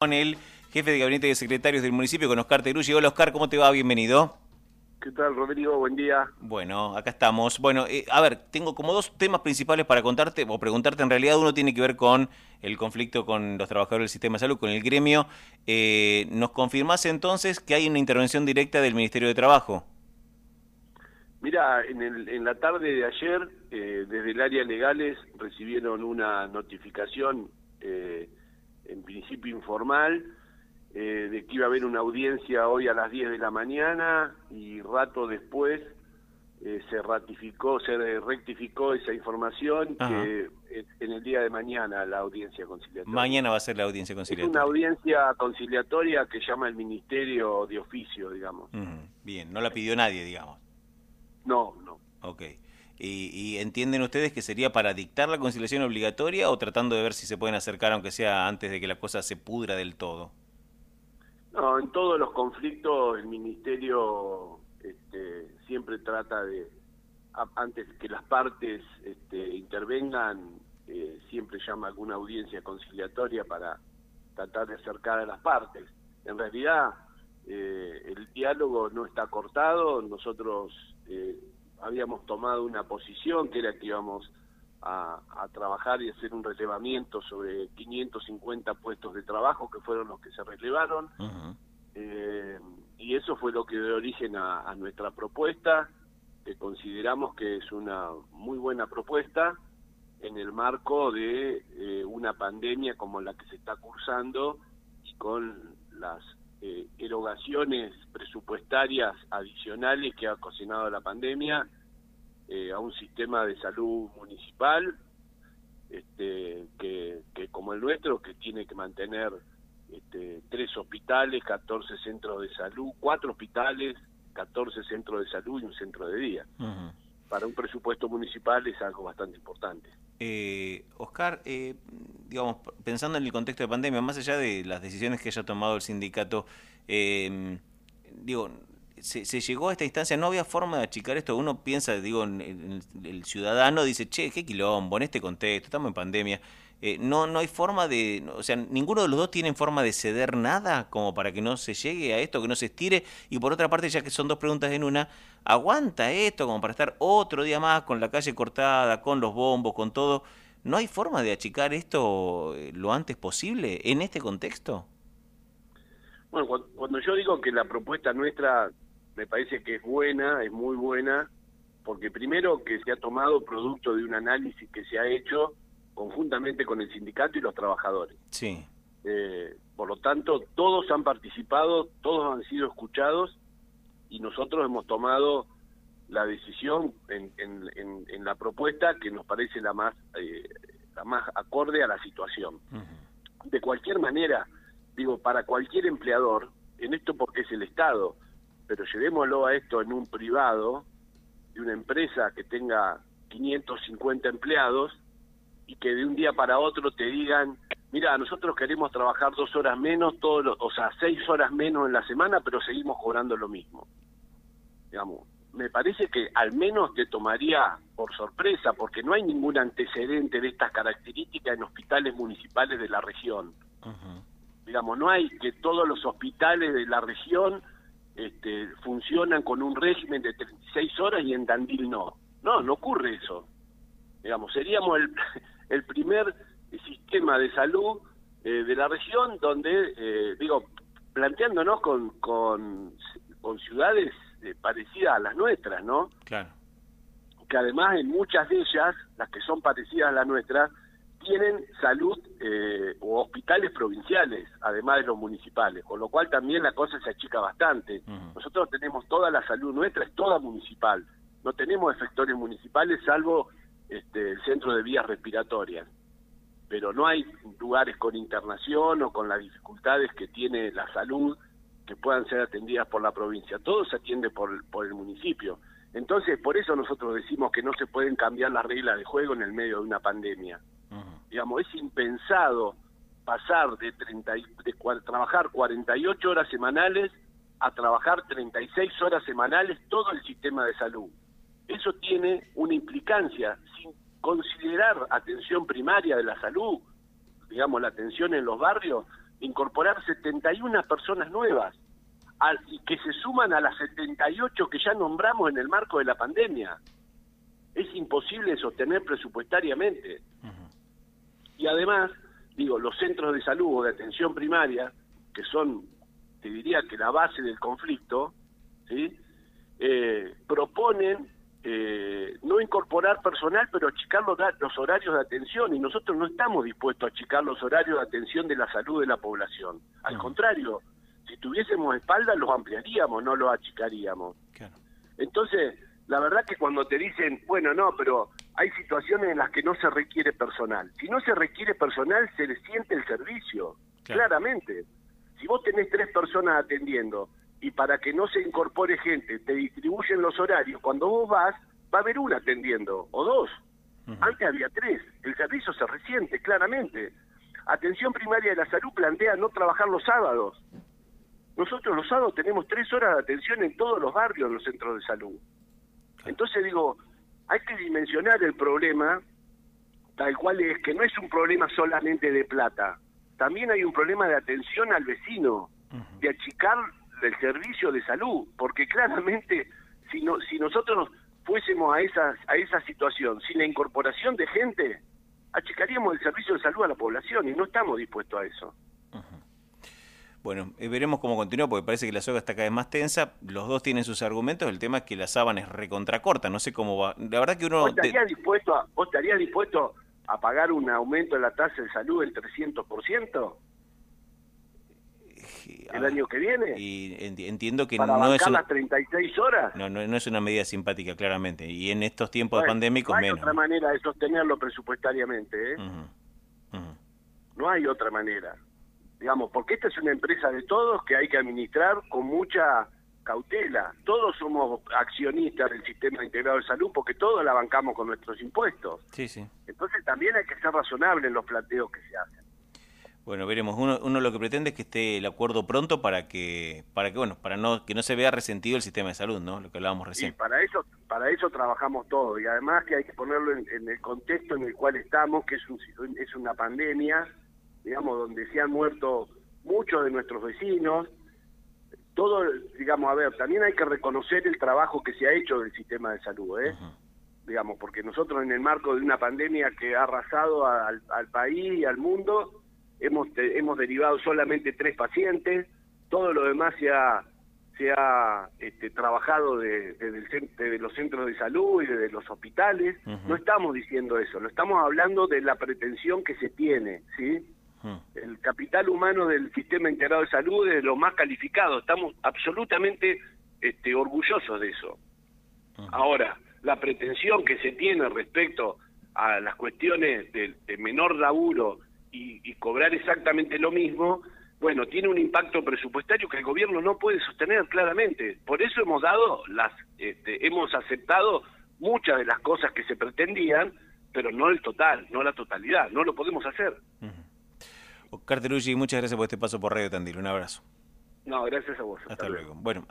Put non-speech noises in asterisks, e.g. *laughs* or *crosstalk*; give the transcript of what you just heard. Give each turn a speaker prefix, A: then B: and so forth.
A: con el jefe de gabinete de secretarios del municipio, con Oscar Teruggi. Hola Oscar, ¿cómo te va? Bienvenido.
B: ¿Qué tal, Rodrigo? Buen día.
A: Bueno, acá estamos. Bueno, eh, a ver, tengo como dos temas principales para contarte o preguntarte. En realidad, uno tiene que ver con el conflicto con los trabajadores del sistema de salud, con el gremio. Eh, ¿Nos confirmás entonces que hay una intervención directa del Ministerio de Trabajo?
B: Mira, en, el, en la tarde de ayer, eh, desde el área legales recibieron una notificación eh, en principio informal, eh, de que iba a haber una audiencia hoy a las 10 de la mañana y rato después eh, se ratificó, se rectificó esa información que en el día de mañana la audiencia conciliatoria.
A: Mañana va a ser la audiencia conciliatoria.
B: Es una audiencia conciliatoria que llama el Ministerio de Oficio, digamos.
A: Bien, no la pidió nadie, digamos.
B: No, no.
A: Ok. ¿Y, entienden ustedes que sería para dictar la conciliación obligatoria o tratando de ver si se pueden acercar, aunque sea antes de que la cosa se pudra del todo?
B: No, en todos los conflictos el Ministerio este, siempre trata de, antes que las partes este, intervengan, eh, siempre llama a alguna audiencia conciliatoria para tratar de acercar a las partes. En realidad, eh, el diálogo no está cortado, nosotros eh, habíamos tomado una posición que era que íbamos a, trabajar y hacer un relevamiento sobre 550 puestos de trabajo que fueron los que se relevaron. Eh, y eso fue lo que dio origen a, nuestra propuesta que consideramos que es una muy buena propuesta en el marco de eh, una pandemia como la que se está cursando y con las eh, erogaciones presupuestarias adicionales que ha cocinado la pandemia eh, a un sistema de salud municipal este, que, como el nuestro, que tiene que mantener este, tres hospitales, 14 centros de salud, cuatro hospitales, 14 centros de salud y un centro de día. Para un presupuesto municipal es algo bastante importante.
A: Eh, Oscar, eh, digamos, pensando en el contexto de pandemia, más allá de las decisiones que haya tomado el sindicato, eh, digo, se, llegó a esta instancia, no había forma de achicar esto. Uno piensa, digo, en, el ciudadano dice, che, qué quilombo, en este contexto, estamos en pandemia. Eh, no, no hay forma de, o sea, ninguno de los dos tiene forma de ceder nada como para que no se llegue a esto, que no se estire. Y por otra parte, ya que son dos preguntas en una, ¿aguanta esto como para estar otro día más con la calle cortada, con los bombos, con todo? ¿No hay forma de achicar esto eh, lo antes posible en este contexto?
B: Bueno, cuando yo digo que la propuesta nuestra me parece que es buena, es muy buena, porque primero que se ha tomado producto de un análisis que se ha hecho conjuntamente con el sindicato y los trabajadores.
A: Sí.
B: Eh, por lo tanto, todos han participado, todos han sido escuchados y nosotros hemos tomado la decisión en, en, la propuesta que nos parece la más eh, la más acorde a la situación. De cualquier manera, digo, para cualquier empleador, en esto porque es el Estado, pero llevémoslo a esto en un privado de una empresa que tenga 550 empleados y que de un día para otro te digan, mira, nosotros queremos trabajar dos horas menos, todos o sea, seis horas menos en la semana, pero seguimos cobrando lo mismo. Digamos, me parece que al menos te tomaría por sorpresa, porque no hay ningún antecedente de estas características en hospitales municipales de la región. Digamos, no hay que todos los hospitales de la región este, funcionan con un régimen de 36 horas y en Tandil no. No, no ocurre eso. Digamos, seríamos el, *laughs* el primer sistema de salud eh, de la región donde, eh, digo, planteándonos con, con, con ciudades eh, parecidas a las nuestras, ¿no?
A: Claro.
B: Que además en muchas de ellas, las que son parecidas a las nuestras, tienen salud eh, o hospitales provinciales, además de los municipales, con lo cual también la cosa se achica bastante. Nosotros tenemos toda la salud nuestra, es toda municipal. No tenemos efectores municipales salvo este, el centro de vías respiratorias. Pero no hay lugares con internación o con las dificultades que tiene la salud que puedan ser atendidas por la provincia. Todo se atiende por, por el municipio. Entonces, por eso nosotros decimos que no se pueden cambiar las reglas de juego en el medio de una pandemia. Digamos, es impensado pasar de, 30, de trabajar 48 horas semanales a trabajar 36 horas semanales todo el sistema de salud. Eso tiene una implicancia, sin considerar atención primaria de la salud, digamos, la atención en los barrios, incorporar 71 personas nuevas y que se suman a las 78 que ya nombramos en el marco de la pandemia. Es imposible sostener presupuestariamente. Y además, digo, los centros de salud o de atención primaria, que son, te diría que la base del conflicto, ¿sí? Eh, proponen eh, no incorporar personal, pero achicar los, los, horarios de atención. Y nosotros no estamos dispuestos a achicar los horarios de atención de la salud de la población. Al contrario, si tuviésemos espalda los ampliaríamos, no los achicaríamos. Entonces, la verdad que cuando te dicen, bueno, no, pero hay situaciones en las que no se requiere personal. Si no se requiere personal, se le siente el servicio, claramente. Si vos tenés tres personas atendiendo y para que no se incorpore gente, te distribuyen los horarios, cuando vos vas, va a haber una atendiendo, o dos. Antes había tres. El servicio se resiente, claramente. Atención primaria de la salud plantea no trabajar los sábados. Nosotros los sábados tenemos tres horas de atención en todos los barrios en los centros de salud. Entonces digo, hay que dimensionar el problema tal cual es que no es un problema solamente de plata, también hay un problema de atención al vecino, de achicar el servicio de salud, porque claramente si no, si nosotros fuésemos a esa, a esa situación sin la incorporación de gente, achicaríamos el servicio de salud a la población y no estamos dispuestos a eso.
A: Bueno, eh, veremos cómo continúa, porque parece que la soga está cada vez más tensa. Los dos tienen sus argumentos. El tema es que la sábana es recontracorta. No sé cómo va. La verdad que uno.
B: ¿Vos estarías, dispuesto, a, ¿vos estarías dispuesto a pagar un aumento de la tasa de salud del 300%? el año que viene.
A: Y entiendo que
B: no
A: es
B: las 36 horas.
A: No, no, es una medida simpática, claramente. Y en estos tiempos pandémicos,
B: no
A: hay
B: otra manera de sostenerlo presupuestariamente, ¿eh? No hay otra manera. Digamos, porque esta es una empresa de todos que hay que administrar con mucha cautela. Todos somos accionistas del sistema integrado de salud porque todos la bancamos con nuestros impuestos.
A: Sí, sí.
B: Entonces también hay que ser razonable en los planteos que se hacen.
A: Bueno, veremos. Uno, uno lo que pretende es que esté el acuerdo pronto para que, para que bueno, para no que no se vea resentido el sistema de salud, ¿no? Lo que hablábamos recién.
B: Sí, para eso, para eso trabajamos todos y además que hay que ponerlo en, el contexto en el cual estamos, que es un, es una pandemia, digamos, donde se han muerto muchos de nuestros vecinos. Todo, digamos, a ver, también hay que reconocer el trabajo que se ha hecho del sistema de salud, ¿eh? Digamos, porque nosotros en el marco de una pandemia que ha arrasado al, al país y al mundo hemos, hemos derivado solamente tres pacientes, todo lo demás se ha, se ha este, trabajado desde de, los centros de salud y desde los hospitales. No estamos diciendo eso, no estamos hablando de la pretensión que se tiene, ¿sí? El capital humano del sistema integrado de salud es lo más calificado, estamos absolutamente este, orgullosos de eso. Ahora, la pretensión que se tiene respecto a las cuestiones de, de menor laburo y, cobrar exactamente lo mismo, bueno, tiene un impacto presupuestario que el gobierno no puede sostener claramente. Por eso hemos dado las, este, hemos aceptado muchas de las cosas que se pretendían, pero no el total, no la totalidad, no lo podemos hacer.
A: Oscar Teruggi, muchas gracias por este paso por Radio Tandil, un abrazo.
B: No, gracias a vos.
A: Hasta, luego. Bueno.